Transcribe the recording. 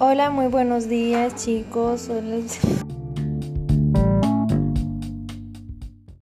Hola, muy buenos días chicos.